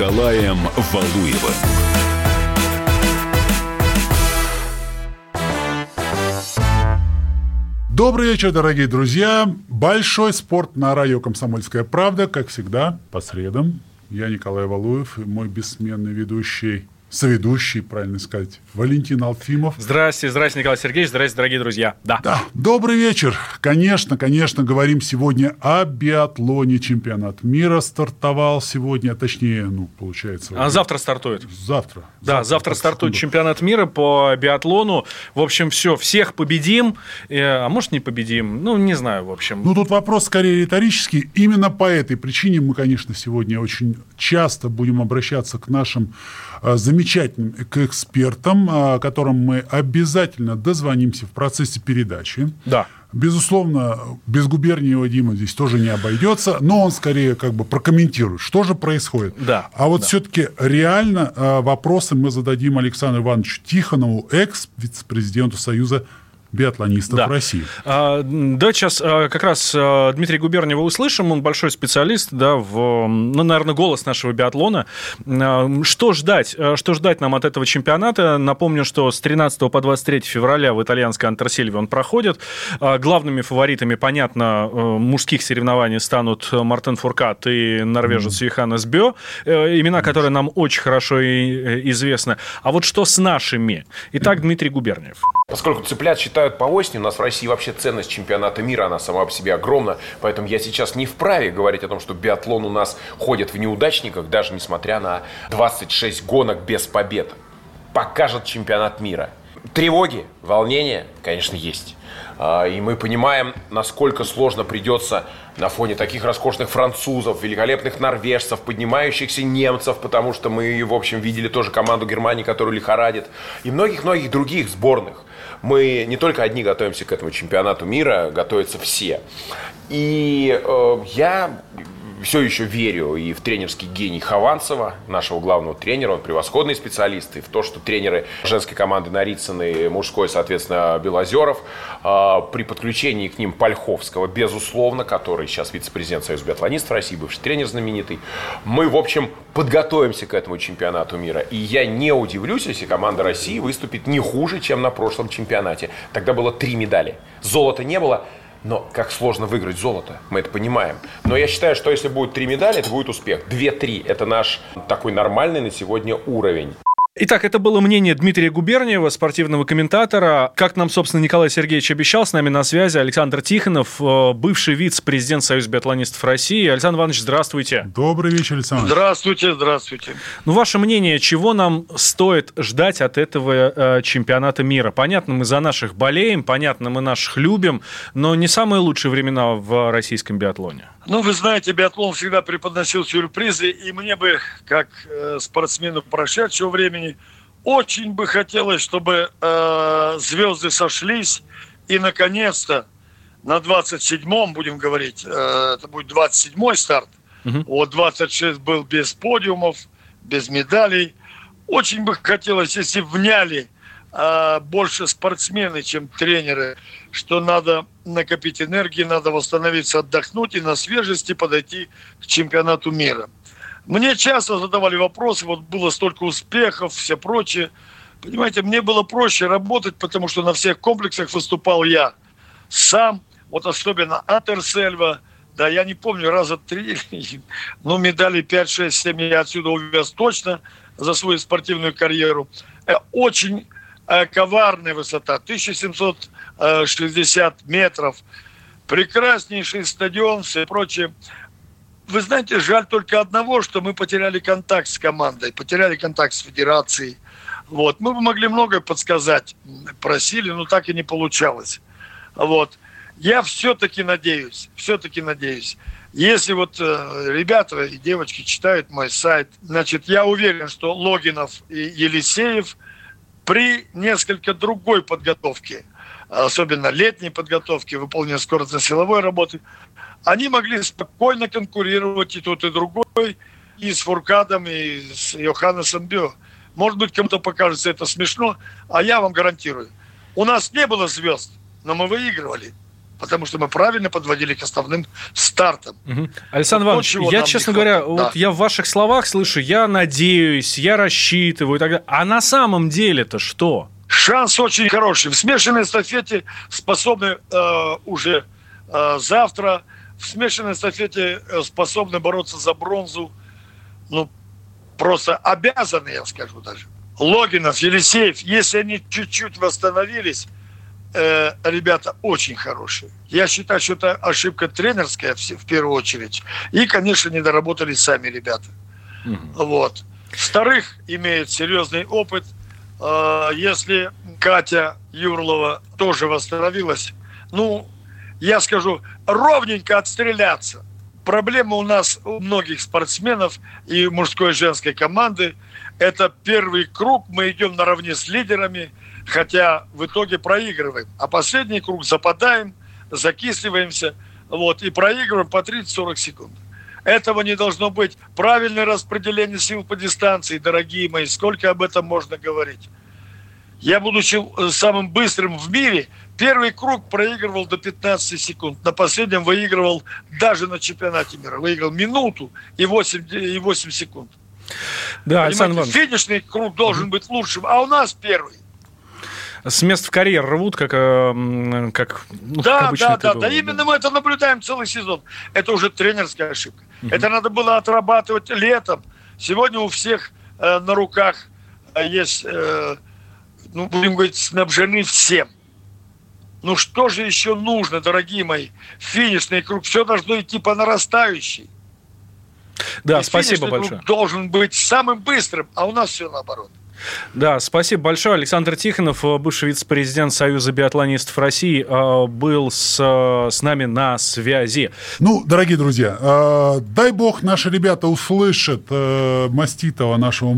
Николаем Валуевым. Добрый вечер, дорогие друзья. Большой спорт на радио «Комсомольская правда», как всегда, по средам. Я Николай Валуев и мой бессменный ведущий соведущий, правильно сказать, Валентин Алфимов. Здрасте, здрасте, Николай Сергеевич, здрасте, дорогие друзья. Да. да. Добрый вечер. Конечно, конечно, говорим сегодня о биатлоне. Чемпионат мира стартовал сегодня, а точнее, ну, получается... А завтра стартует. Завтра. Да, завтра, завтра стартует секунду. чемпионат мира по биатлону. В общем, все, всех победим, э, а может не победим, ну, не знаю, в общем. Ну, тут вопрос скорее риторический. Именно по этой причине мы, конечно, сегодня очень часто будем обращаться к нашим замечательным к экспертам, э, которым мы обязательно дозвонимся в процессе передачи. Да. Безусловно, без губерниева Дима здесь тоже не обойдется, но он скорее как бы прокомментирует, что же происходит. Да, а вот да. все-таки реально э, вопросы мы зададим Александру Ивановичу Тихонову, экс-вице-президенту Союза биатлонистов да. России. А, да, сейчас а, как раз а, Дмитрий Губерниева услышим, он большой специалист, да, в, ну, наверное, голос нашего биатлона. Что ждать? Что ждать нам от этого чемпионата? Напомню, что с 13 по 23 февраля в итальянской Антрасильве он проходит. Главными фаворитами, понятно, мужских соревнований станут Мартен Фуркат и норвежец mm. Йоханнес Бё, имена, которые нам очень хорошо известны. А вот что с нашими? Итак, Дмитрий Губерниев. Поскольку цыплят считают по осени, у нас в России вообще ценность чемпионата мира, она сама по себе огромна. Поэтому я сейчас не вправе говорить о том, что биатлон у нас ходит в неудачниках, даже несмотря на 26 гонок без побед. Покажет чемпионат мира. Тревоги, волнения, конечно, есть. А, и мы понимаем, насколько сложно придется на фоне таких роскошных французов, великолепных норвежцев, поднимающихся немцев, потому что мы, в общем, видели тоже команду Германии, которая лихорадит, и многих-многих других сборных мы не только одни готовимся к этому чемпионату мира, готовятся все. И э, я все еще верю и в тренерский гений Хованцева, нашего главного тренера, он превосходный специалист, и в то, что тренеры женской команды Нарицыны, мужской, соответственно, Белозеров, э, при подключении к ним Польховского, безусловно, который сейчас вице-президент Союза биатлонистов России, бывший тренер знаменитый, мы, в общем, подготовимся к этому чемпионату мира. И я не удивлюсь, если команда России выступит не хуже, чем на прошлом чемпионате. Тогда было три медали. Золота не было, но как сложно выиграть золото, мы это понимаем. Но я считаю, что если будет три медали, это будет успех. Две-три – это наш такой нормальный на сегодня уровень. Итак, это было мнение Дмитрия Губерниева, спортивного комментатора. Как нам, собственно, Николай Сергеевич обещал, с нами на связи Александр Тихонов, э, бывший вице-президент Союза биатлонистов России. Александр Иванович, здравствуйте. Добрый вечер, Александр. Здравствуйте, здравствуйте. Ну, ваше мнение, чего нам стоит ждать от этого э, чемпионата мира? Понятно, мы за наших болеем, понятно, мы наших любим, но не самые лучшие времена в российском биатлоне. Ну, вы знаете, биатлон всегда преподносил сюрпризы, и мне бы, как э, спортсмену прошедшего времени, очень бы хотелось, чтобы э, звезды сошлись, и, наконец-то, на 27-м, будем говорить, э, это будет 27-й старт, угу. вот 26 был без подиумов, без медалей. Очень бы хотелось, если вняли а, больше спортсмены, чем тренеры, что надо накопить энергии, надо восстановиться, отдохнуть и на свежести подойти к чемпионату мира. Мне часто задавали вопросы, вот было столько успехов, все прочее. Понимаете, мне было проще работать, потому что на всех комплексах выступал я сам, вот особенно Атерсельва, да, я не помню, раза три, ну, медали 5, 6, 7 я отсюда увез точно за свою спортивную карьеру. Э, очень Э, коварная высота, 1760 метров, прекраснейший стадион, все прочее. Вы знаете, жаль только одного, что мы потеряли контакт с командой, потеряли контакт с федерацией. Вот. Мы бы могли многое подсказать, просили, но так и не получалось. Вот. Я все-таки надеюсь, все-таки надеюсь, если вот э, ребята и девочки читают мой сайт, значит, я уверен, что Логинов и Елисеев – при несколько другой подготовке, особенно летней подготовке, выполнения скоростно-силовой работы, они могли спокойно конкурировать и тот, и другой, и с Фуркадом, и с Йоханнесом Бё. Может быть, кому-то покажется это смешно, а я вам гарантирую, у нас не было звезд, но мы выигрывали. потому что мы правильно подводили к основным стартам. Угу. Александр вот Иванович, я, честно говоря, да. вот я в ваших словах слышу, я надеюсь, я рассчитываю и так далее. А на самом деле-то что? Шанс очень хороший. В смешанной эстафете способны э, уже э, завтра, в смешанной эстафете э, способны бороться за бронзу, ну, просто обязаны, я скажу даже. Логинов, Елисеев, если они чуть-чуть восстановились, э, ребята очень хорошие. Я считаю, что это ошибка тренерская в, в первую очередь. И, конечно, не доработали сами ребята. Угу. Вот. Вторых имеет серьезный опыт. Э, если Катя Юрлова тоже восстановилась, ну, я скажу, ровненько отстреляться. Проблема у нас у многих спортсменов и мужской и женской команды. Это первый круг, мы идем наравне с лидерами – хотя в итоге проигрываем. А последний круг западаем, закисливаемся, вот, и проигрываем по 30-40 секунд. Этого не должно быть. Правильное распределение сил по дистанции, дорогие мои, сколько об этом можно говорить. Я, будучи э, самым быстрым в мире, первый круг проигрывал до 15 секунд. На последнем выигрывал даже на чемпионате мира. Выиграл минуту и 8, и 8 секунд. Да, Александр Финишный круг должен быть лучшим, а у нас первый с мест в карьер рвут, как, э, как, ну, да, как обычно да, да, было, да, именно мы это наблюдаем целый сезон. Это уже тренерская ошибка. Угу. Это надо было отрабатывать летом. Сегодня у всех э, на руках э, есть, э, ну, будем говорить, снабжены всем. Ну что же еще нужно, дорогие мои? Финишный круг, все должно идти по нарастающей. Да, И спасибо большое. Круг должен быть самым быстрым, а у нас все наоборот. Да, спасибо большое. Александр Тихонов, э, бывший вице-президент Союза биатлонистов России, э, был с, э, с нами на связи. Ну, дорогие друзья, дай бог наши ребята услышат Маститова, нашего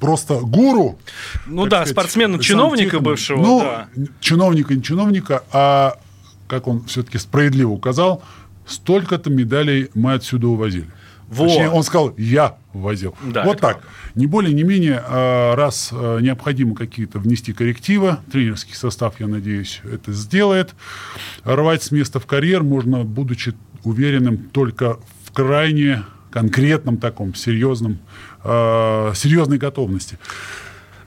просто гуру. Ну да, спортсмена-чиновника бывшего. Ну, да. чиновника, не чиновника, а, как он все-таки справедливо указал, столько-то медалей мы отсюда увозили. Вот. Точнее, он сказал, я возил. Да, вот так. Правда. Не более, не менее, а, раз а, необходимо какие-то внести коррективы, тренерский состав, я надеюсь, это сделает. Рвать с места в карьер можно, будучи уверенным только в крайне конкретном таком серьезном, а, серьезной готовности.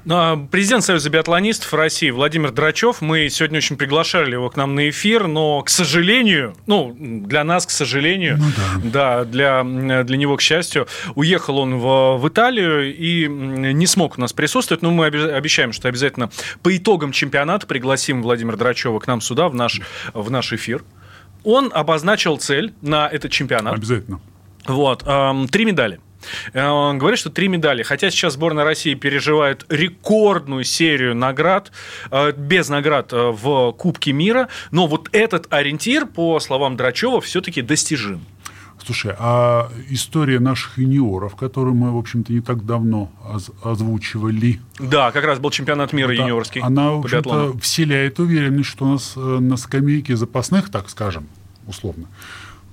Ну, президент Союза биатлонистов России Владимир Драчев, мы сегодня очень приглашали его к нам на эфир, но, к сожалению, ну, для нас, к сожалению, ну, да. да, для, для него, к счастью, уехал он в, в Италию и не смог у нас присутствовать, но мы обещаем, что обязательно по итогам чемпионата пригласим Владимира Драчева к нам сюда, в наш, в наш эфир. Он обозначил цель на этот чемпионат. Обязательно. Вот, эм, три медали – Э, он говорит, что три медали. Хотя сейчас сборная России переживает рекордную серию наград, э, без наград э, в Кубке мира. Но вот этот ориентир, по словам Драчева, все-таки достижим. Слушай, а история наших юниоров, которую мы, в общем-то, не так давно озвучивали. Да, как раз был чемпионат мира да, юниорский. Она, в общем-то, вселяет уверенность, что у нас на скамейке запасных, так скажем, условно,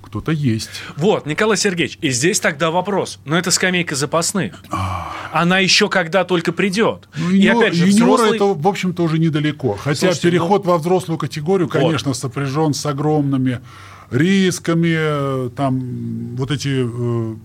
кто-то есть. Вот, Николай Сергеевич, и здесь тогда вопрос. Но это скамейка запасных. Она еще когда только придет. Ну, и опять же, взрослый... это, в общем-то, уже недалеко. Хотя Слушайте, переход ну... во взрослую категорию, конечно, вот. сопряжен с огромными рисками. Там вот эти э,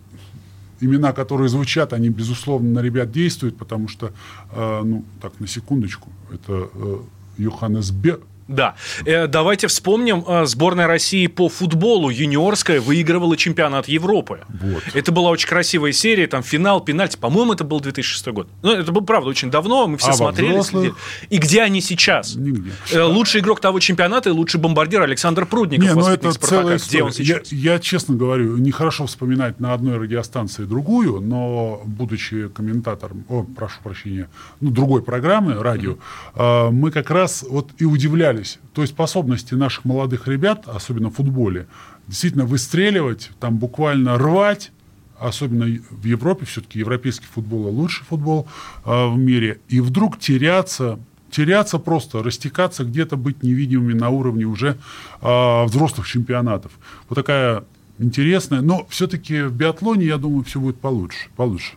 имена, которые звучат, они, безусловно, на ребят действуют, потому что, э, ну, так, на секундочку, это э, Йоханнес Бе да. Э, давайте вспомним, э, сборная России по футболу юниорская выигрывала чемпионат Европы. Вот. Это была очень красивая серия, там финал, пенальти. По-моему, это был 2006 год. Ну, это было, правда, очень давно, мы все а смотрели. Следили. И где они сейчас? Нигде. Э, лучший игрок того чемпионата и лучший бомбардир Александр Прудников. Не, ну это целая Где он сейчас? Я, я, честно говорю, нехорошо вспоминать на одной радиостанции другую, но, будучи комментатором, о, прошу прощения, ну, другой программы, радио, mm-hmm. мы как раз вот и удивлялись удивлялись той способности наших молодых ребят, особенно в футболе, действительно выстреливать, там буквально рвать, особенно в Европе, все-таки европейский футбол лучший футбол э, в мире, и вдруг теряться, теряться просто, растекаться где-то, быть невидимыми на уровне уже э, взрослых чемпионатов. Вот такая интересная, но все-таки в биатлоне, я думаю, все будет получше. получше.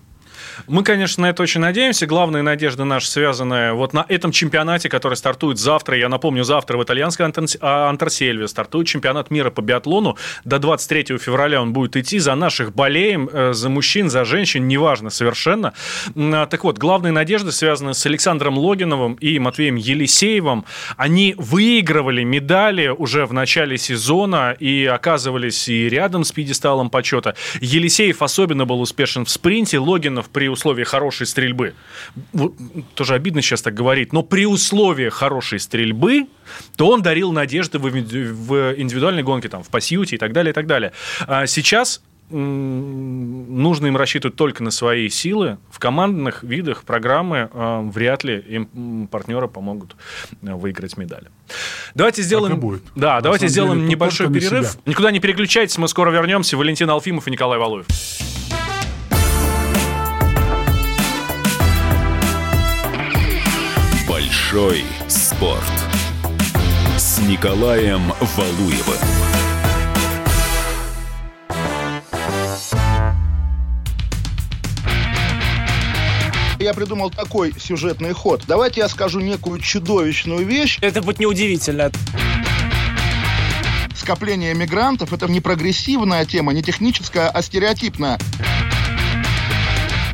Мы, конечно, на это очень надеемся. Главная надежда наша связанная вот на этом чемпионате, который стартует завтра. Я напомню, завтра в итальянской а, Антарсельве стартует чемпионат мира по биатлону. До 23 февраля он будет идти. За наших болеем, э, за мужчин, за женщин, неважно совершенно. А, так вот, главная надежда связана с Александром Логиновым и Матвеем Елисеевым. Они выигрывали медали уже в начале сезона и оказывались и рядом с пьедесталом почета. Елисеев особенно был успешен в спринте, Логинов при условии хорошей стрельбы. Тоже обидно сейчас так говорить, но при условии хорошей стрельбы, то он дарил надежды в индивидуальной гонке, там, в пасьюте и так далее, и так далее. А сейчас нужно им рассчитывать только на свои силы. В командных видах программы э, вряд ли им партнеры помогут э, выиграть медали. Давайте сделаем, будет. Да, на давайте сделаем деле, небольшой перерыв. На Никуда не переключайтесь, мы скоро вернемся. Валентин Алфимов и Николай Валуев. Большой спорт с Николаем Валуевым. я придумал такой сюжетный ход. Давайте я скажу некую чудовищную вещь. Это будет неудивительно. Скопление мигрантов – это не прогрессивная тема, не техническая, а стереотипная.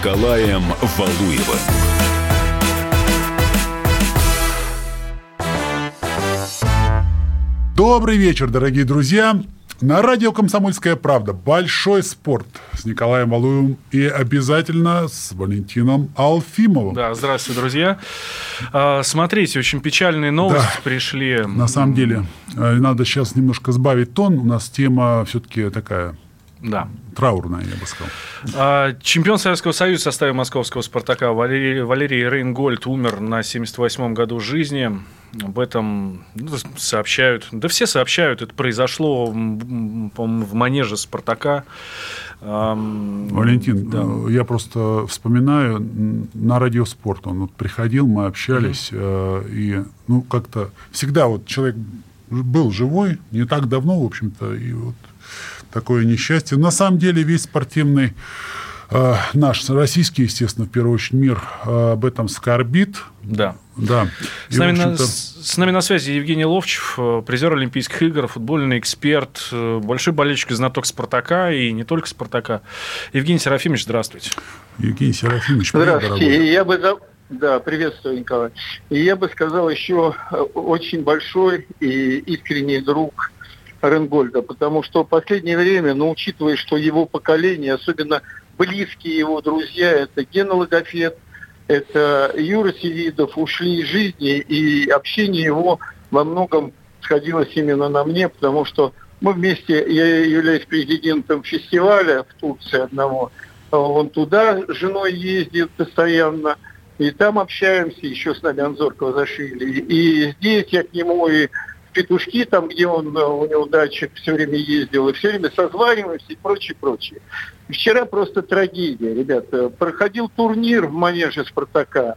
Николаем Валуевым. Добрый вечер, дорогие друзья. На радио «Комсомольская правда» большой спорт с Николаем Валуевым и обязательно с Валентином Алфимовым. Да, здравствуйте, друзья. А, смотрите, очень печальные новости да, пришли. На самом деле, э, надо сейчас немножко сбавить тон. У нас тема все-таки такая да. Траурная, я бы сказал. А, чемпион Советского Союза в составе московского «Спартака» Валерий, Валерий Рейнгольд умер на 78-м году жизни. Об этом ну, сообщают, да все сообщают, это произошло в манеже «Спартака». Валентин, да. Э, я просто вспоминаю, на радиоспорт он вот приходил, мы общались, угу. и ну как-то всегда вот человек был живой, не так давно, в общем-то, и вот такое несчастье. На самом деле весь спортивный э, наш российский, естественно, в первую очередь мир э, об этом скорбит. Да. Да. С, нами на, с нами на связи Евгений Ловчев, э, призер Олимпийских игр, футбольный эксперт, э, большой болельщик и знаток «Спартака» и не только «Спартака». Евгений Серафимович, здравствуйте. Евгений Серафимович, привет, Здравствуйте. Дорогой. Я бы да, приветствую, Николай. И я бы сказал еще э, очень большой и искренний друг Ренгольда, потому что в последнее время, ну, учитывая, что его поколение, особенно близкие его друзья, это Гена Логофет, это Юра Севидов, ушли из жизни, и общение его во многом сходилось именно на мне, потому что мы вместе, я являюсь президентом фестиваля в Турции одного, он туда с женой ездит постоянно, и там общаемся, еще с нами Анзор Квазашвили. И здесь я к нему и петушки, там, где он, э, у него датчик все время ездил, и все время созваниваемся и прочее, прочее. Вчера просто трагедия, ребята. Проходил турнир в манеже «Спартака»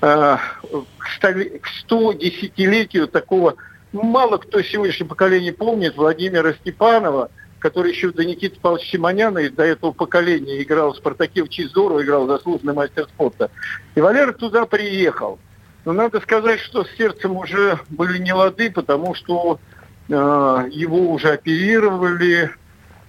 э, к 110-летию такого, ну, мало кто сегодняшнее поколение помнит, Владимира Степанова, который еще до Никиты Павловича Симоняна и до этого поколения играл в «Спартаке», очень здорово играл, заслуженный мастер спорта. И Валера туда приехал – но надо сказать, что с сердцем уже были не лады, потому что э, его уже оперировали,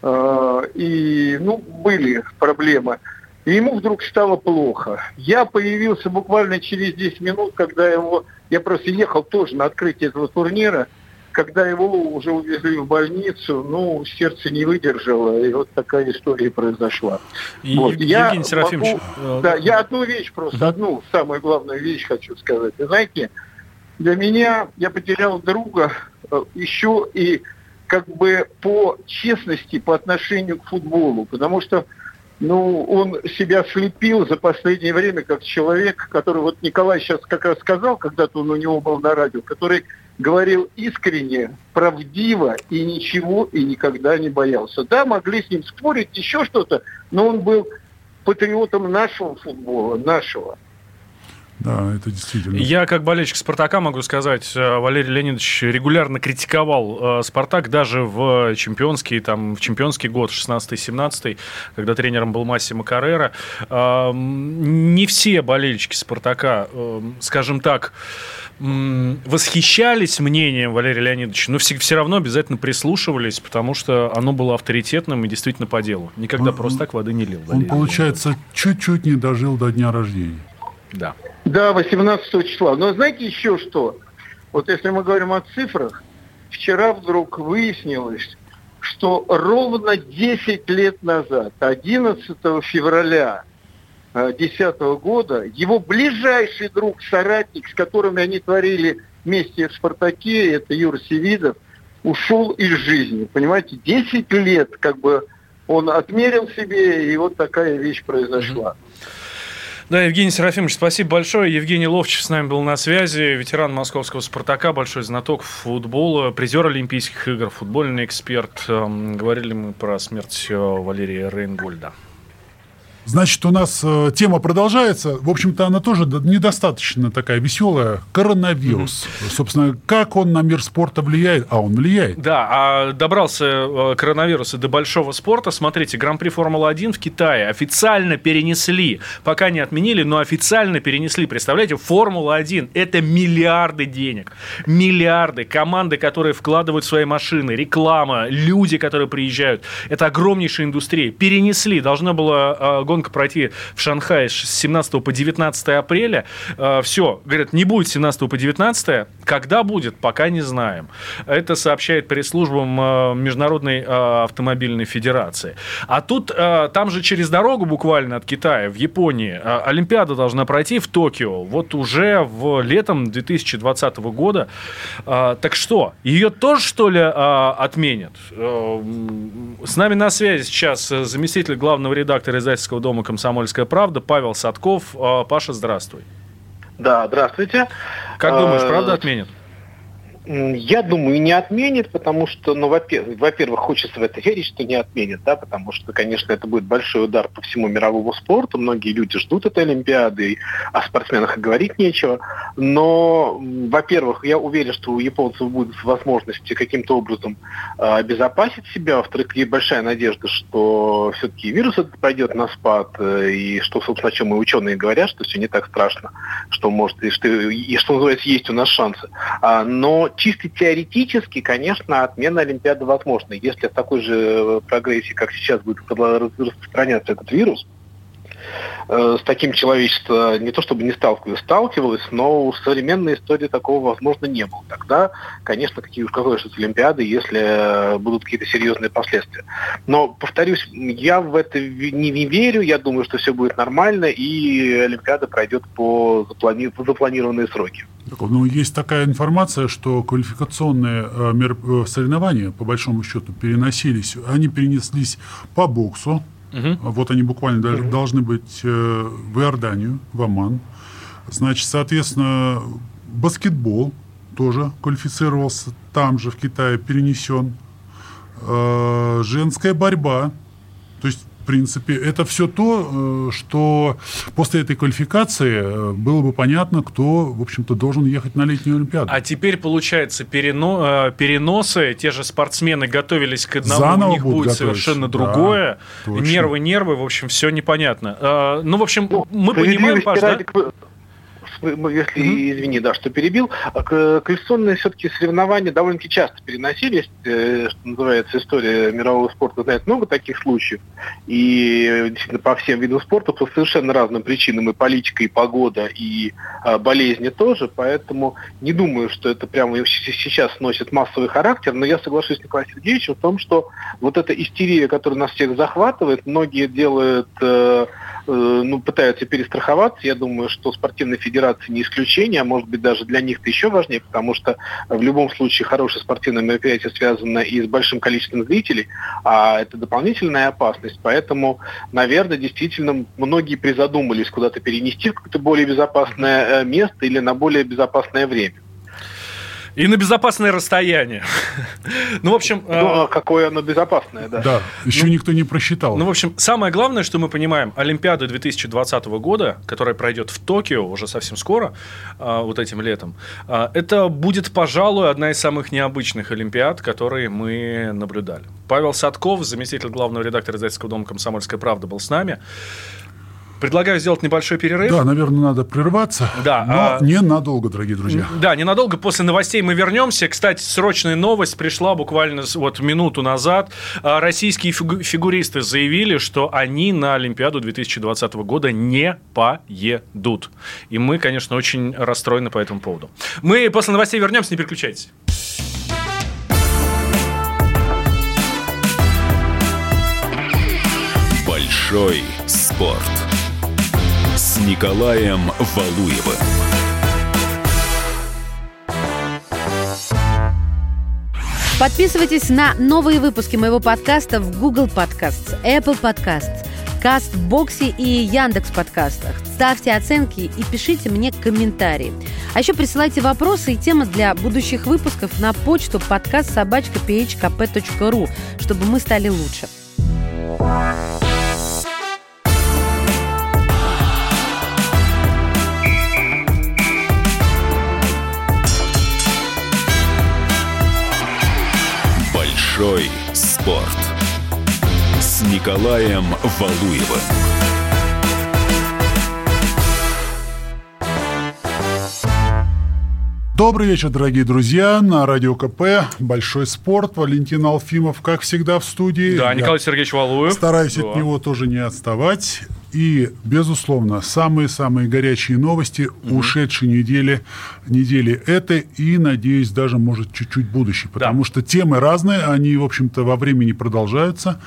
э, и ну, были проблемы. И ему вдруг стало плохо. Я появился буквально через 10 минут, когда его... Я просто ехал тоже на открытие этого турнира – когда его уже увезли в больницу, ну, сердце не выдержало, и вот такая история произошла. И, вот. я Серафимович... Могу, э, да, я одну вещь просто, одну самую главную вещь хочу сказать. Вы знаете, для меня я потерял друга э, еще и как бы по честности по отношению к футболу, потому что ну, он себя слепил за последнее время как человек, который, вот Николай сейчас как раз сказал, когда-то он у него был на радио, который говорил искренне, правдиво и ничего и никогда не боялся. Да, могли с ним спорить, еще что-то, но он был патриотом нашего футбола, нашего. Да, это действительно. Я, как болельщик «Спартака», могу сказать, э, Валерий Леонидович регулярно критиковал э, «Спартак» даже в чемпионский, там, в чемпионский год, 16-17, когда тренером был Массимо Каррера. Э, не все болельщики «Спартака», скажем так, восхищались мнением Валерия Леонидовича, но все, все равно обязательно прислушивались, потому что оно было авторитетным и действительно по делу. Никогда он, просто так воды не лил. Валерий он, получается, чуть-чуть не дожил до дня рождения. Да. Да, 18 числа. Но знаете еще что? Вот если мы говорим о цифрах, вчера вдруг выяснилось, что ровно 10 лет назад, 11 февраля 2010 года, его ближайший друг, соратник, с которым они творили вместе в «Спартаке», это Юр Севидов, ушел из жизни. Понимаете, 10 лет как бы он отмерил себе, и вот такая вещь произошла. Да, Евгений Серафимович, спасибо большое. Евгений Ловчев с нами был на связи, ветеран московского «Спартака», большой знаток футбола, призер Олимпийских игр, футбольный эксперт. Эм, говорили мы про смерть э, Валерия Рейнгольда. Значит, у нас э, тема продолжается. В общем-то, она тоже недостаточно такая веселая. Коронавирус. Mm-hmm. Собственно, как он на мир спорта влияет? А он влияет. Да, а добрался э, коронавирус и до большого спорта. Смотрите, Гран-при Формулы-1 в Китае официально перенесли. Пока не отменили, но официально перенесли. Представляете, Формула-1 – это миллиарды денег. Миллиарды. Команды, которые вкладывают в свои машины, реклама, люди, которые приезжают. Это огромнейшая индустрия. Перенесли. Должно было э, гонка пройти в Шанхае с 17 по 19 апреля. Э, Все, говорят, не будет 17 по 19. Когда будет, пока не знаем. Это сообщает пресс-службам э, Международной э, автомобильной федерации. А тут, там же через дорогу буквально от Китая, в Японии, Олимпиада должна пройти в Токио. Вот уже в летом 2020 года. Так что, ее тоже, что ли, отменят? С нами на связи сейчас заместитель главного редактора издательского дома «Комсомольская правда» Павел Садков. А, Паша, здравствуй. Да, здравствуйте. Как думаешь, а, правда отменят? Я думаю, не отменит, потому что, ну, во-первых, хочется в это верить, что не отменит, да, потому что, конечно, это будет большой удар по всему мировому спорту. Многие люди ждут этой Олимпиады, о спортсменах и говорить нечего. Но, во-первых, я уверен, что у японцев будут возможности каким-то образом э, обезопасить себя. Во-вторых, есть большая надежда, что все-таки вирус этот пойдет на спад, э, и что, собственно, о чем и ученые говорят, что все не так страшно, что может, и что, и, что называется, есть у нас шансы. А, но чисто теоретически, конечно, отмена Олимпиады возможна. Если в такой же э, прогрессии, как сейчас, будет распространяться этот вирус, э, с таким человечество не то чтобы не сталкивалось, но в современной истории такого, возможно, не было. Тогда, конечно, какие уж какой что Олимпиады, если э, будут какие-то серьезные последствия. Но, повторюсь, я в это не, не верю, я думаю, что все будет нормально, и Олимпиада пройдет по заплани... запланированные сроки. Ну, есть такая информация, что квалификационные э. Э, соревнования, по большому счету, переносились. Они перенеслись по боксу. Угу. Вот они буквально угу. должны быть э, в Иорданию, в Оман. Значит, соответственно, баскетбол тоже квалифицировался там же, в Китае, перенесен. Женская борьба. То есть в принципе, это все то, э, что после этой квалификации э, было бы понятно, кто, в общем-то, должен ехать на летнюю Олимпиаду. А теперь, получается, перено... Э, переносы, те же спортсмены готовились к одному, Заново у них будет совершенно другое. Да, нервы, нервы, в общем, все непонятно. Ну, в общем, ну, мы понимаем, Паш, да? Если, mm-hmm. извини, да, что перебил, а квалификационные все-таки соревнования довольно-таки часто переносились, э, что называется, история мирового спорта знает много таких случаев, и действительно по всем видам спорта по совершенно разным причинам, и политика, и погода, и а, болезни тоже, поэтому не думаю, что это прямо сейчас носит массовый характер, но я соглашусь с Николаем Сергеевичем в том, что вот эта истерия, которая нас всех захватывает, многие делают э, ну, пытаются перестраховаться. Я думаю, что спортивные федерации не исключение, а может быть даже для них это еще важнее, потому что в любом случае хорошее спортивное мероприятие связано и с большим количеством зрителей, а это дополнительная опасность. Поэтому, наверное, действительно многие призадумались куда-то перенести в какое-то более безопасное э, место или на более безопасное время. И на безопасное расстояние. ну, в общем... Ну, а какое оно безопасное, да. Да, еще ну, никто не просчитал. Ну, в общем, самое главное, что мы понимаем, Олимпиада 2020 года, которая пройдет в Токио уже совсем скоро, а, вот этим летом, а, это будет, пожалуй, одна из самых необычных Олимпиад, которые мы наблюдали. Павел Садков, заместитель главного редактора издательского дома «Комсомольская правда», был с нами. Предлагаю сделать небольшой перерыв. Да, наверное, надо прерваться. Да, но а... ненадолго, дорогие друзья. Да, ненадолго. После новостей мы вернемся. Кстати, срочная новость пришла буквально вот минуту назад. А, российские фигуристы заявили, что они на Олимпиаду 2020 года не поедут. И мы, конечно, очень расстроены по этому поводу. Мы после новостей вернемся, не переключайтесь. Большой спорт Николаем Валуевым. Подписывайтесь на новые выпуски моего подкаста в Google Podcasts, Apple Podcasts, Castbox и Яндекс подкастах. Ставьте оценки и пишите мне комментарии. А еще присылайте вопросы и темы для будущих выпусков на почту подкаст собачка phkp.ru, чтобы мы стали лучше. Большой спорт с Николаем Валуевым. Добрый вечер, дорогие друзья. На Радио КП «Большой спорт». Валентин Алфимов, как всегда, в студии. Да, Николай Я Сергеевич Валуев. Стараюсь да. от него тоже не отставать. И, безусловно, самые-самые горячие новости угу. ушедшей недели, недели этой и, надеюсь, даже, может, чуть-чуть будущей. Потому да. что темы разные, они, в общем-то, во времени продолжаются.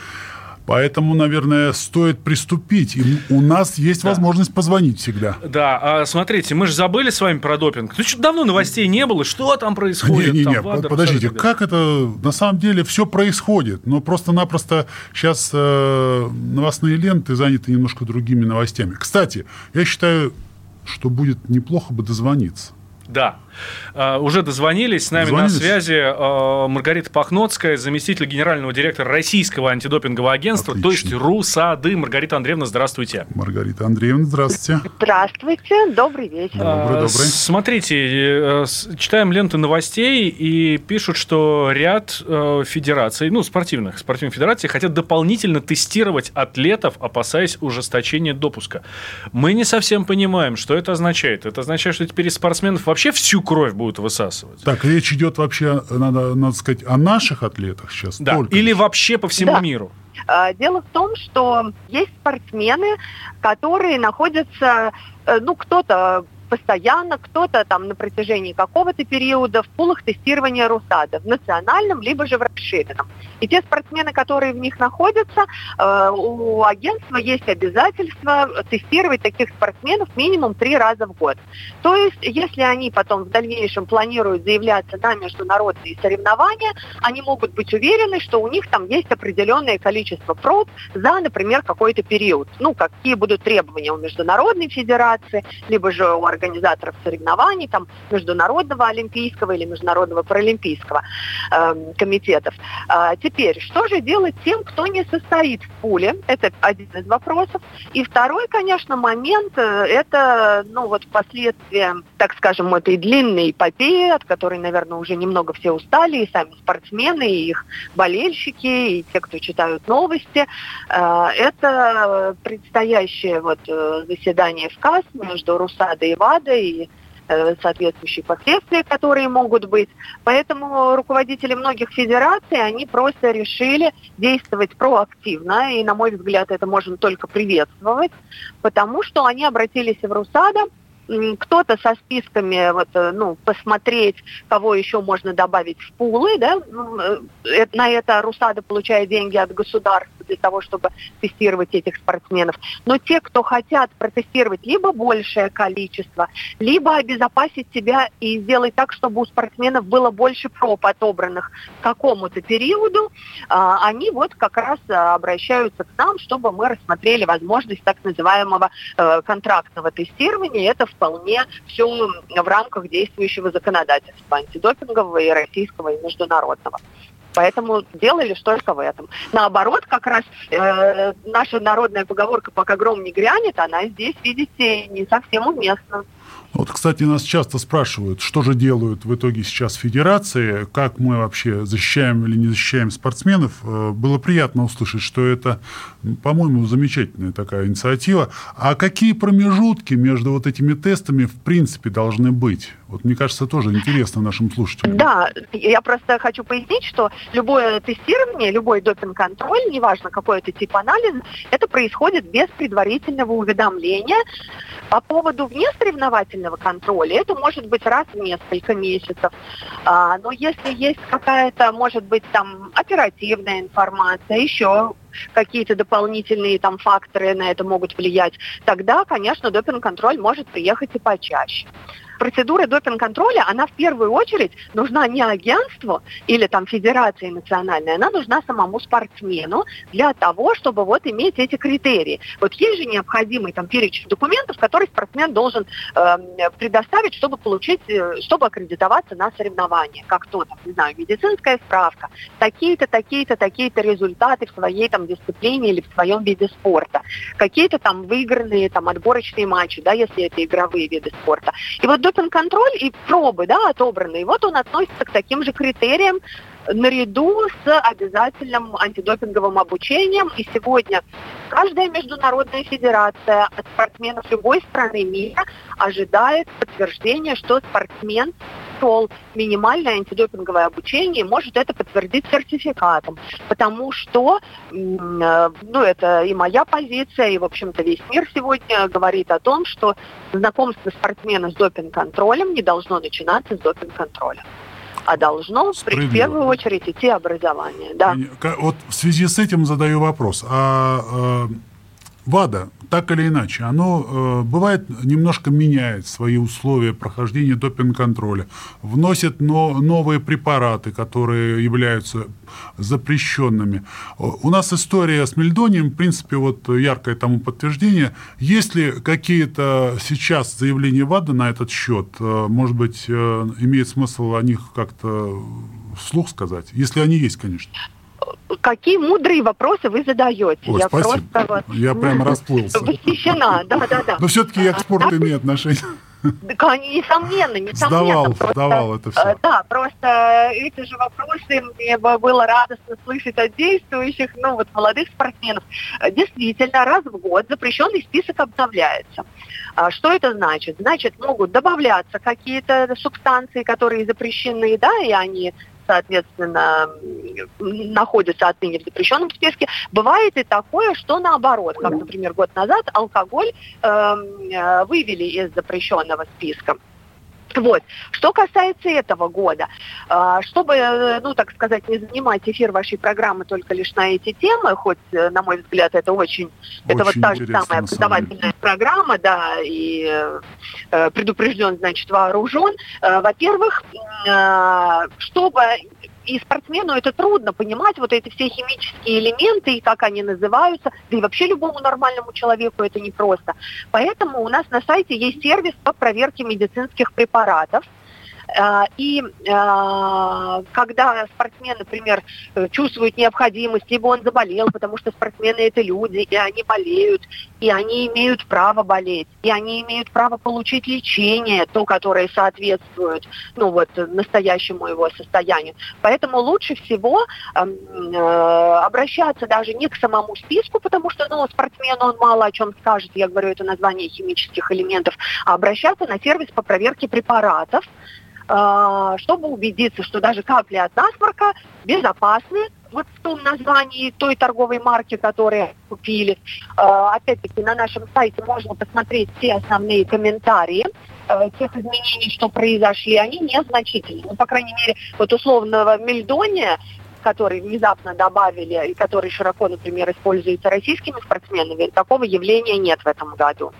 Поэтому, наверное, стоит приступить. И у нас есть да. возможность позвонить всегда. Да, а, смотрите, мы же забыли с вами про допинг. Ну, что давно новостей не было. Что там происходит? Не, не, не, там, подождите, как это на самом деле все происходит? Но просто-напросто сейчас э, новостные ленты заняты немножко другими новостями. Кстати, я считаю, что будет неплохо бы дозвониться. Да. Uh, уже дозвонились. С нами Дозвонились? на связи uh, Маргарита Пахноцкая, заместитель генерального директора Российского антидопингового агентства, Отлично. то есть РУСАДы. Маргарита Андреевна, здравствуйте. Маргарита Андреевна, здравствуйте. Здравствуйте, добрый вечер. Добрый, добрый. Смотрите, э, читаем ленты новостей и пишут, что ряд э, федераций, ну, спортивных, спортивных федераций хотят дополнительно тестировать атлетов, опасаясь ужесточения допуска. Мы не совсем понимаем, что это означает. Это означает, что теперь спортсменов вообще всю кровь будут высасывать. Так, речь идет вообще, надо, надо сказать, о наших атлетах сейчас. Да, только или вообще по всему да. миру. А, дело в том, что есть спортсмены, которые находятся, э, ну, кто-то постоянно, кто-то там на протяжении какого-то периода в пулах тестирования РУСАДА, в национальном, либо же в расширенном. И те спортсмены, которые в них находятся, э, у агентства есть обязательство тестировать таких спортсменов минимум три раза в год. То есть, если они потом в дальнейшем планируют заявляться на международные соревнования, они могут быть уверены, что у них там есть определенное количество проб за, например, какой-то период. Ну, какие будут требования у Международной Федерации, либо же у организаторов соревнований, там, Международного Олимпийского или Международного Паралимпийского э, комитетов. А теперь, что же делать тем, кто не состоит в пуле? Это один из вопросов. И второй, конечно, момент, э, это, ну, вот последствия, так скажем, этой длинной эпопеи, от которой, наверное, уже немного все устали, и сами спортсмены, и их болельщики, и те, кто читают новости. Э, это предстоящее вот э, заседание в КАС между РУСАДой и ВАДА и э, соответствующие последствия, которые могут быть. Поэтому руководители многих федераций, они просто решили действовать проактивно, и, на мой взгляд, это можно только приветствовать, потому что они обратились в РУСАДА кто-то со списками, вот, э, ну, посмотреть, кого еще можно добавить в пулы, да, э, на это Русада получает деньги от государства для того, чтобы тестировать этих спортсменов. Но те, кто хотят протестировать либо большее количество, либо обезопасить себя и сделать так, чтобы у спортсменов было больше проб отобранных к какому-то периоду, а, они вот как раз обращаются к нам, чтобы мы рассмотрели возможность так называемого э, контрактного тестирования. Это вполне все в рамках действующего законодательства антидопингового и российского, и международного. Поэтому делали что только в этом. Наоборот, как раз э, наша народная поговорка «пока гром не грянет», она здесь, видите, не совсем уместна. Вот, кстати, нас часто спрашивают, что же делают в итоге сейчас федерации, как мы вообще защищаем или не защищаем спортсменов. Э, было приятно услышать, что это, по-моему, замечательная такая инициатива. А какие промежутки между вот этими тестами в принципе должны быть? Вот мне кажется, тоже интересно нашим слушателям. Да, я просто хочу пояснить, что любое тестирование, любой допинг-контроль, неважно какой это тип анализа, это происходит без предварительного уведомления. По поводу внесоревновательного контроля, это может быть раз в несколько месяцев. А, но если есть какая-то, может быть, там оперативная информация, еще какие-то дополнительные там факторы на это могут влиять, тогда, конечно, допинг-контроль может приехать и почаще процедура допинг-контроля, она в первую очередь нужна не агентству или там федерации национальной, она нужна самому спортсмену для того, чтобы вот иметь эти критерии. Вот есть же необходимый там перечень документов, который спортсмен должен э, предоставить, чтобы получить, э, чтобы аккредитоваться на соревнования, как то, там, не знаю, медицинская справка, такие-то, такие-то, такие-то результаты в своей там дисциплине или в своем виде спорта, какие-то там выигранные там отборочные матчи, да, если это игровые виды спорта. И вот допинг-контроль и пробы, да, отобранные, вот он относится к таким же критериям наряду с обязательным антидопинговым обучением. И сегодня каждая международная федерация от спортсменов любой страны мира ожидает подтверждения, что спортсмен прошел минимальное антидопинговое обучение и может это подтвердить сертификатом. Потому что, э, ну, это и моя позиция, и, в общем-то, весь мир сегодня говорит о том, что знакомство спортсмена с допинг-контролем не должно начинаться с допинг-контроля а должно в первую очередь идти образование. Да. Вот в связи с этим задаю вопрос. А, а ВАДА, так или иначе, оно э, бывает немножко меняет свои условия прохождения допинг-контроля, вносит но, новые препараты, которые являются запрещенными. У нас история с мельдонием, в принципе, вот яркое тому подтверждение. Есть ли какие-то сейчас заявления ВАДА на этот счет? Э, может быть, э, имеет смысл о них как-то вслух сказать? Если они есть, конечно какие мудрые вопросы вы задаете. О, я спасибо. просто вот, я прямо расплылся. Восхищена, да, да, да. Но все-таки я к спорту да, имею отношение. Несомненно, несомненно. Сдавал, просто, сдавал это все. Э, да, просто эти же вопросы мне было радостно слышать от действующих, ну вот молодых спортсменов. Действительно, раз в год запрещенный список обновляется. А что это значит? Значит, могут добавляться какие-то субстанции, которые запрещены, да, и они соответственно, находятся отныне в запрещенном списке. Бывает и такое, что наоборот, как, например, год назад алкоголь эм, э, вывели из запрещенного списка. Вот. Что касается этого года, а, чтобы, э, ну, так сказать, не занимать эфир вашей программы только лишь на эти темы, хоть, э, на мой взгляд, это очень, очень это вот та же самая образовательная программа, да, и э, предупрежден, значит, вооружен. Во-первых, чтобы и спортсмену это трудно понимать, вот эти все химические элементы и как они называются, да и вообще любому нормальному человеку это непросто. Поэтому у нас на сайте есть сервис по проверке медицинских препаратов. А, и а, когда спортсмен, например, чувствует необходимость, либо он заболел, потому что спортсмены это люди, и они болеют, и они имеют право болеть, и они имеют право получить лечение, то, которое соответствует ну, вот, настоящему его состоянию. Поэтому лучше всего э, обращаться даже не к самому списку, потому что ну, спортсмен, он мало о чем скажет, я говорю, это название химических элементов, а обращаться на сервис по проверке препаратов, чтобы убедиться, что даже капли от насморка безопасны, вот в том названии той торговой марки, которую купили. Э, опять-таки на нашем сайте можно посмотреть все основные комментарии э, тех изменений, что произошли, они незначительны. Ну, по крайней мере, вот условного мельдония который внезапно добавили и который широко, например, используется российскими спортсменами, такого явления нет в этом году.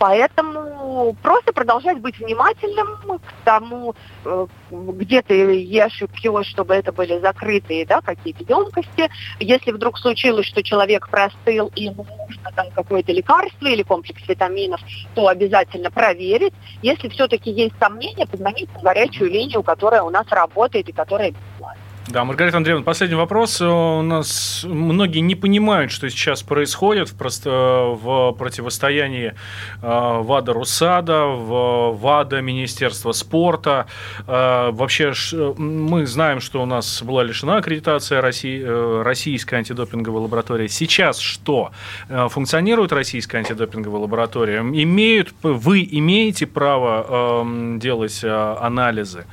Поэтому просто продолжать быть внимательным к тому, э, где ты ешь и пьешь, чтобы это были закрытые да, какие-то емкости. Если вдруг случилось, что человек простыл и ему нужно там какое-то лекарство или комплекс витаминов, то обязательно проверить. Если все-таки есть сомнения, позвонить на горячую линию, которая у нас работает и которая бесплатна. Да, Маргарита Андреевна, последний вопрос. У нас многие не понимают, что сейчас происходит просто в противостоянии э, ВАДА Русада, в ВАДА Министерства спорта. Э, вообще мы знаем, что у нас была лишена аккредитация России, э, российской антидопинговой лаборатории. Сейчас что? Функционирует российская антидопинговая лаборатория? Имеют, вы имеете право эм, делать анализы?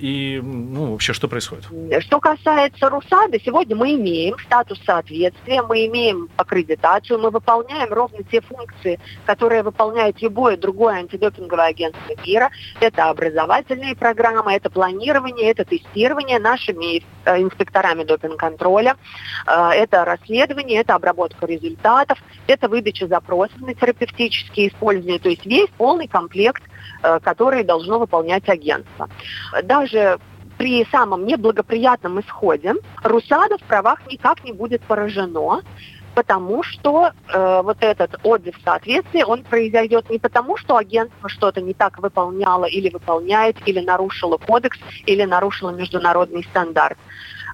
И ну, вообще что происходит? Что касается РУСАДА, сегодня мы имеем статус соответствия, мы имеем аккредитацию, мы выполняем ровно те функции, которые выполняет любое другое антидопинговое агентство мира. Это образовательные программы, это планирование, это тестирование нашими э, инспекторами допинг-контроля, э, это расследование, это обработка результатов, это выдача запросов на терапевтические использования, то есть весь полный комплект, э, который должно выполнять агентство. Даже при самом неблагоприятном исходе Русада в правах никак не будет поражено, потому что э, вот этот отзыв соответствия, он произойдет не потому, что агентство что-то не так выполняло или выполняет, или нарушило кодекс, или нарушило международный стандарт.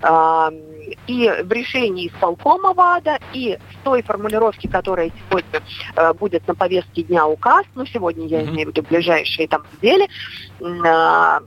Э, и в решении исполкома ВАДА, и в той формулировке, которая сегодня э, будет на повестке дня указ, ну, сегодня я имею в виду ближайшие там недели, э,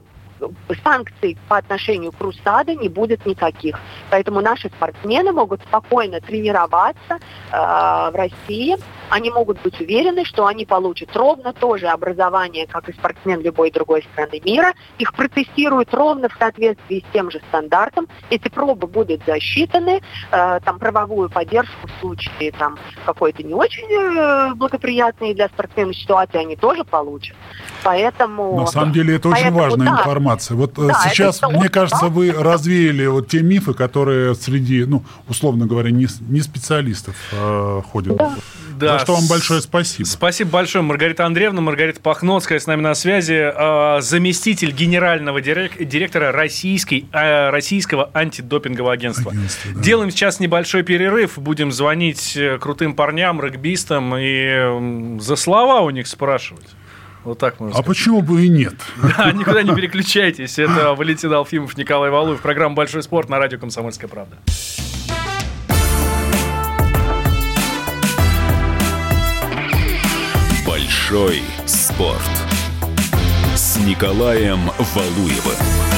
санкций по отношению к Русада не будет никаких. Поэтому наши спортсмены могут спокойно тренироваться э, в России. Они могут быть уверены, что они получат ровно то же образование, как и спортсмен любой другой страны мира. Их протестируют ровно в соответствии с тем же стандартом. Эти пробы будут засчитаны. Э, там правовую поддержку в случае там какой-то не очень э, благоприятной для спортсмена ситуации они тоже получат. Поэтому... На самом деле это очень важная да, информация. Вот э, да, сейчас, это, мне кажется, да, вы развеяли вот те мифы, которые среди, ну, условно говоря, не, не специалистов э, ходят. Да. Да. За что вам большое спасибо. Спасибо большое, Маргарита Андреевна. Маргарита Пахноцкая с нами на связи. Э, заместитель генерального директора российской, э, российского антидопингового агентства. агентства да. Делаем сейчас небольшой перерыв. Будем звонить крутым парням, регбистам и за слова у них спрашивать. Вот так можно А почему бы и нет? Да, никуда не переключайтесь. Это Валентин Алфимов, Николай Валуев. Программа «Большой спорт» на радио «Комсомольская правда». Большой спорт с Николаем Валуевым.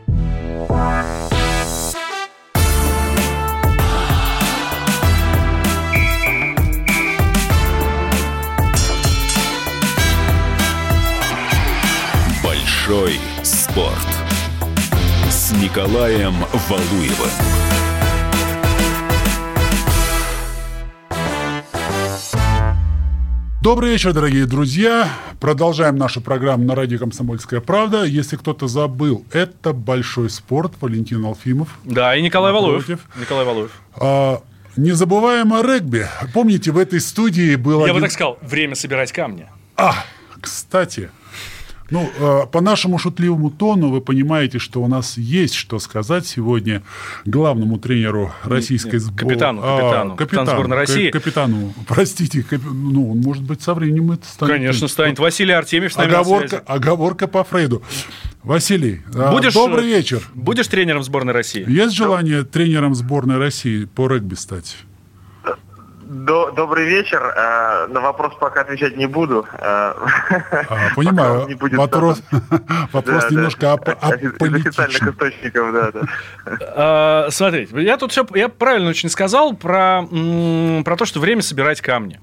Большой спорт с Николаем Валуевым. Добрый вечер, дорогие друзья. Продолжаем нашу программу на радио «Комсомольская правда». Если кто-то забыл, это «Большой спорт». Валентин Алфимов. Да, и Николай напротив. Валуев. Николай Валуев. А, не забываем о регби. Помните, в этой студии было... Я один... бы так сказал, время собирать камни. А, кстати, ну, э, по нашему шутливому тону вы понимаете, что у нас есть что сказать сегодня главному тренеру российской сборной. Капитану, капитану, а, капитан сборной России. Капитану, простите, кап... ну, он, может быть, со временем это станет. Конечно, станет. Василий Артемьев с нами оговорка, оговорка по Фрейду. Василий, а, Будешь, добрый вечер. Будешь тренером сборной России? Есть желание тренером сборной России по регби стать? Добрый вечер. Э, на вопрос пока отвечать не буду. Э, а, понимаю. Не будет вопрос вопрос да, немножко да. О, Из официальных источников, да, да. А, смотрите, я тут все, я правильно очень сказал про, про то, что время собирать камни.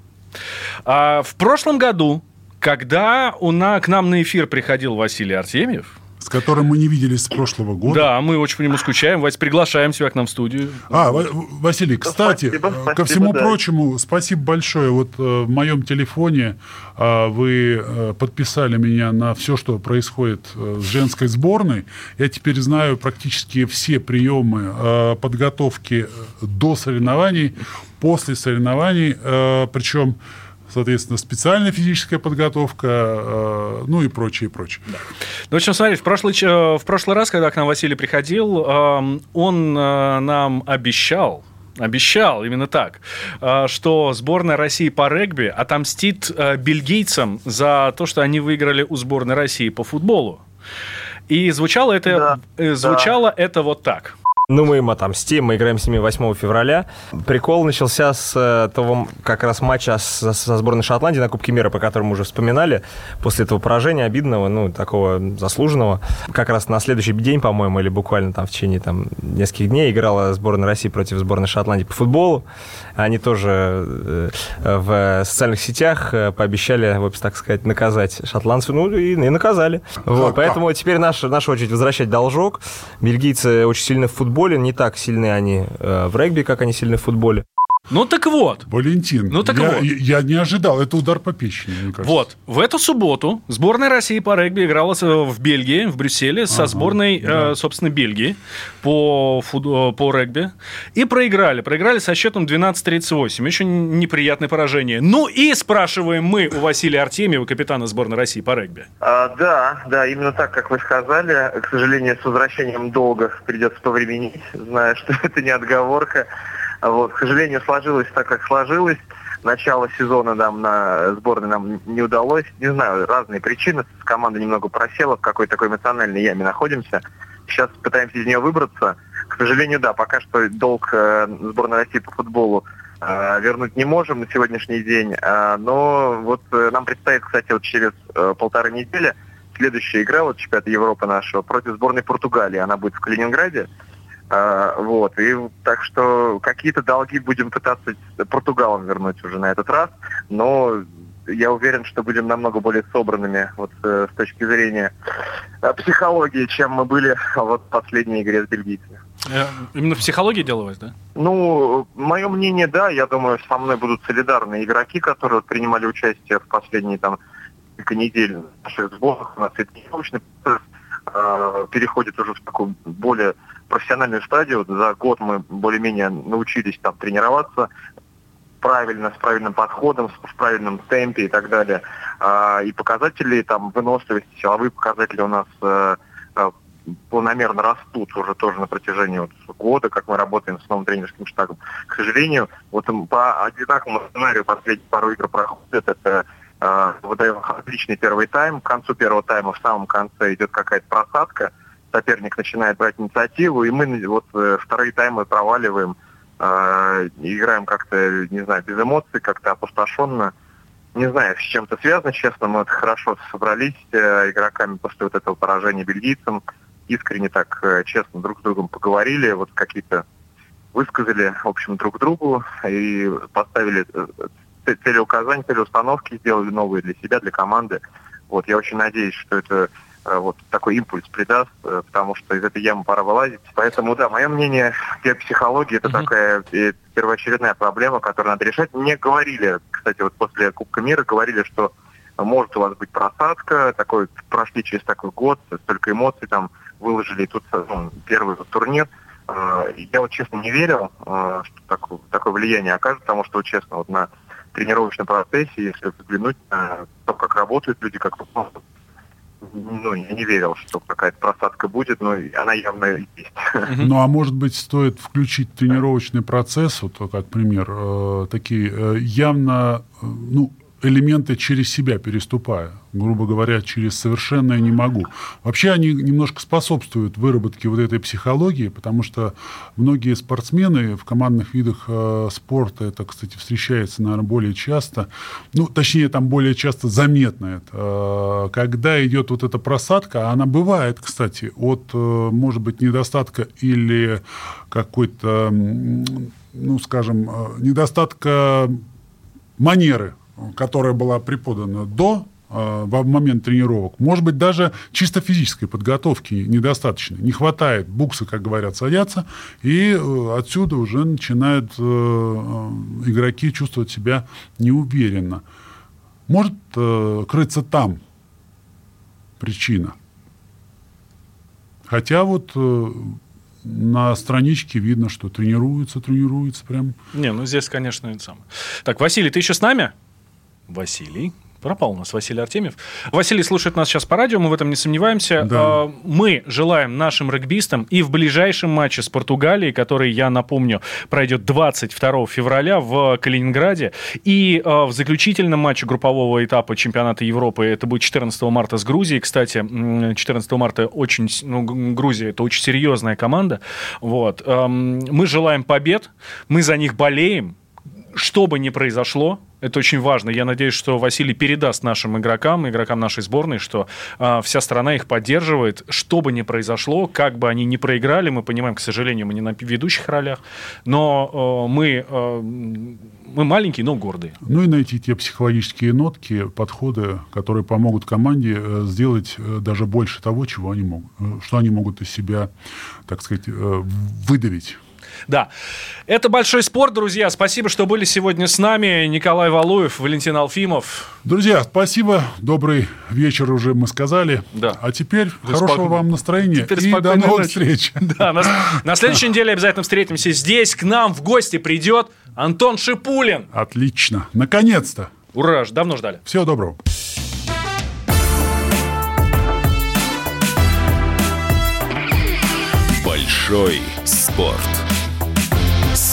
А, в прошлом году, когда у на, к нам на эфир приходил Василий Артемьев, с которым мы не виделись с прошлого года. Да, мы очень по нему скучаем. Вась, приглашаем тебя к нам в студию. А, Василий, кстати, спасибо, спасибо, ко всему да. прочему, спасибо большое. Вот э, в моем телефоне э, вы э, подписали меня на все, что происходит с женской сборной. Я теперь знаю практически все приемы подготовки до соревнований, после соревнований, причем соответственно, специальная физическая подготовка, э, ну и прочее, и прочее. Да. Ну, в общем, смотри, в прошлый, в прошлый раз, когда к нам Василий приходил, эм, он э, нам обещал, обещал именно так, э, что сборная России по регби отомстит бельгийцам за то, что они выиграли у сборной России по футболу. И звучало это, да, звучало да. это вот так. Ну, мы им отомстим, мы играем с ними 8 февраля. Прикол начался с э, того как раз матча со, со сборной Шотландии на Кубке мира, по которому уже вспоминали. После этого поражения обидного, ну, такого заслуженного. Как раз на следующий день, по-моему, или буквально там в течение там, нескольких дней играла сборная России против сборной Шотландии по футболу. Они тоже э, в социальных сетях э, пообещали, в общем, так сказать, наказать шотландцев. Ну, и, и наказали. Вот, поэтому теперь наша, наша очередь возвращать должок. Бельгийцы очень сильно в футболе футболе, не так сильны они э, в регби, как они сильны в футболе. Ну так вот. Валентин, ну, так я, вот. я не ожидал, это удар по печени, мне кажется. Вот, в эту субботу сборная России по регби играла в Бельгии, в Брюсселе, со ага, сборной, да. э, собственно, Бельгии по, фут... Э, по регби. И проиграли. Проиграли со счетом 12-38. Очень неприятное поражение. Ну и спрашиваем мы у Василия Артемьева, капитана сборной России по регби. А, да, да, именно так, как вы сказали. К сожалению, с возвращением долга придется повременить, зная, что это не отговорка. Вот, к сожалению, сложилось так, как сложилось. Начало сезона нам на сборной нам не удалось. Не знаю, разные причины. Команда немного просела, в какой-то такой эмоциональной яме находимся. Сейчас пытаемся из нее выбраться. К сожалению, да, пока что долг э, сборной России по футболу э, вернуть не можем на сегодняшний день. Э, но вот нам предстоит, кстати, вот через полторы недели следующая игра, вот чемпионата Европы нашего, против сборной Португалии. Она будет в Калининграде. А, вот, и так что какие-то долги будем пытаться Португалам вернуть уже на этот раз, но я уверен, что будем намного более собранными вот э, с точки зрения э, психологии, чем мы были вот в последней игре с бельгийцами. Э, именно в психологии делалось, да? Ну, мое мнение, да. Я думаю, со мной будут солидарные игроки, которые принимали участие в последние там несколько недель в наших сборах. У нас тренировочный процесс э, переходит уже в такую более профессиональную стадию. За год мы более-менее научились там тренироваться правильно, с правильным подходом, в правильном темпе и так далее. А, и показатели там выносливости, силовые показатели у нас э, э, планомерно растут уже тоже на протяжении вот года, как мы работаем с новым тренерским штабом. К сожалению, вот по одинаковому сценарию последние пару игр проходят. Это э, выдаем отличный первый тайм. К концу первого тайма в самом конце идет какая-то просадка соперник начинает брать инициативу, и мы вот э, вторые таймы проваливаем, э, играем как-то, не знаю, без эмоций, как-то опустошенно. Не знаю, с чем это связано, честно, мы вот хорошо собрались э, игроками после вот этого поражения бельгийцам, искренне так э, честно друг с другом поговорили, вот какие-то высказали, в общем, друг другу и поставили э, целеуказания, целеустановки, сделали новые для себя, для команды. Вот, я очень надеюсь, что это вот такой импульс придаст, э, потому что из этой ямы пора вылазить. Поэтому, да, мое мнение, психология это mm-hmm. такая э, первоочередная проблема, которую надо решать. Мне говорили, кстати, вот после Кубка мира говорили, что может у вас быть просадка, такой, прошли через такой год, столько эмоций там выложили, и тут ну, первый турнир. Я вот честно не верил, что такое, такое влияние окажет, потому что, вот, честно, вот на тренировочном процессе, если взглянуть на то, как работают люди, как ну, я не верил, что какая-то просадка будет, но она явно есть. Ну, а может быть, стоит включить тренировочный процесс, вот как пример, э, такие э, явно, э, ну, элементы через себя переступая. Грубо говоря, через совершенное не могу. Вообще они немножко способствуют выработке вот этой психологии, потому что многие спортсмены в командных видах э, спорта, это, кстати, встречается, наверное, более часто, ну, точнее, там более часто заметно это, э, когда идет вот эта просадка, она бывает, кстати, от, э, может быть, недостатка или какой-то, ну, скажем, э, недостатка манеры которая была преподана до э, в момент тренировок. Может быть, даже чисто физической подготовки недостаточно. Не хватает, буксы, как говорят, садятся, и э, отсюда уже начинают э, игроки чувствовать себя неуверенно. Может крыться там причина. Хотя вот на страничке видно, что тренируются, тренируются прям. Не, ну здесь, конечно, это самое. Так, Василий, ты еще с нами? Василий. Пропал у нас Василий Артемьев. Василий слушает нас сейчас по радио, мы в этом не сомневаемся. Да. А, мы желаем нашим регбистам и в ближайшем матче с Португалией, который, я напомню, пройдет 22 февраля в Калининграде, и а, в заключительном матче группового этапа чемпионата Европы, это будет 14 марта с Грузией. Кстати, 14 марта очень, ну, Грузия это очень серьезная команда. Вот. Мы желаем побед, мы за них болеем, что бы ни произошло, это очень важно. Я надеюсь, что Василий передаст нашим игрокам, игрокам нашей сборной, что э, вся страна их поддерживает, что бы ни произошло, как бы они ни проиграли. Мы понимаем, к сожалению, мы не на ведущих ролях, но э, мы, э, мы маленькие, но гордые. Ну и найти те психологические нотки, подходы, которые помогут команде э, сделать э, даже больше того, чего они могут, э, что они могут из себя, так сказать, выдавить. Да. Это большой спорт, друзья. Спасибо, что были сегодня с нами. Николай Валуев, Валентин Алфимов. Друзья, спасибо. Добрый вечер уже мы сказали. Да. А теперь да хорошего спок... вам настроения теперь и до новых ночи. встреч. Да, на, на следующей неделе обязательно встретимся здесь. К нам в гости придет Антон Шипулин. Отлично. Наконец-то. Ура, давно ждали. Всего доброго. Большой спорт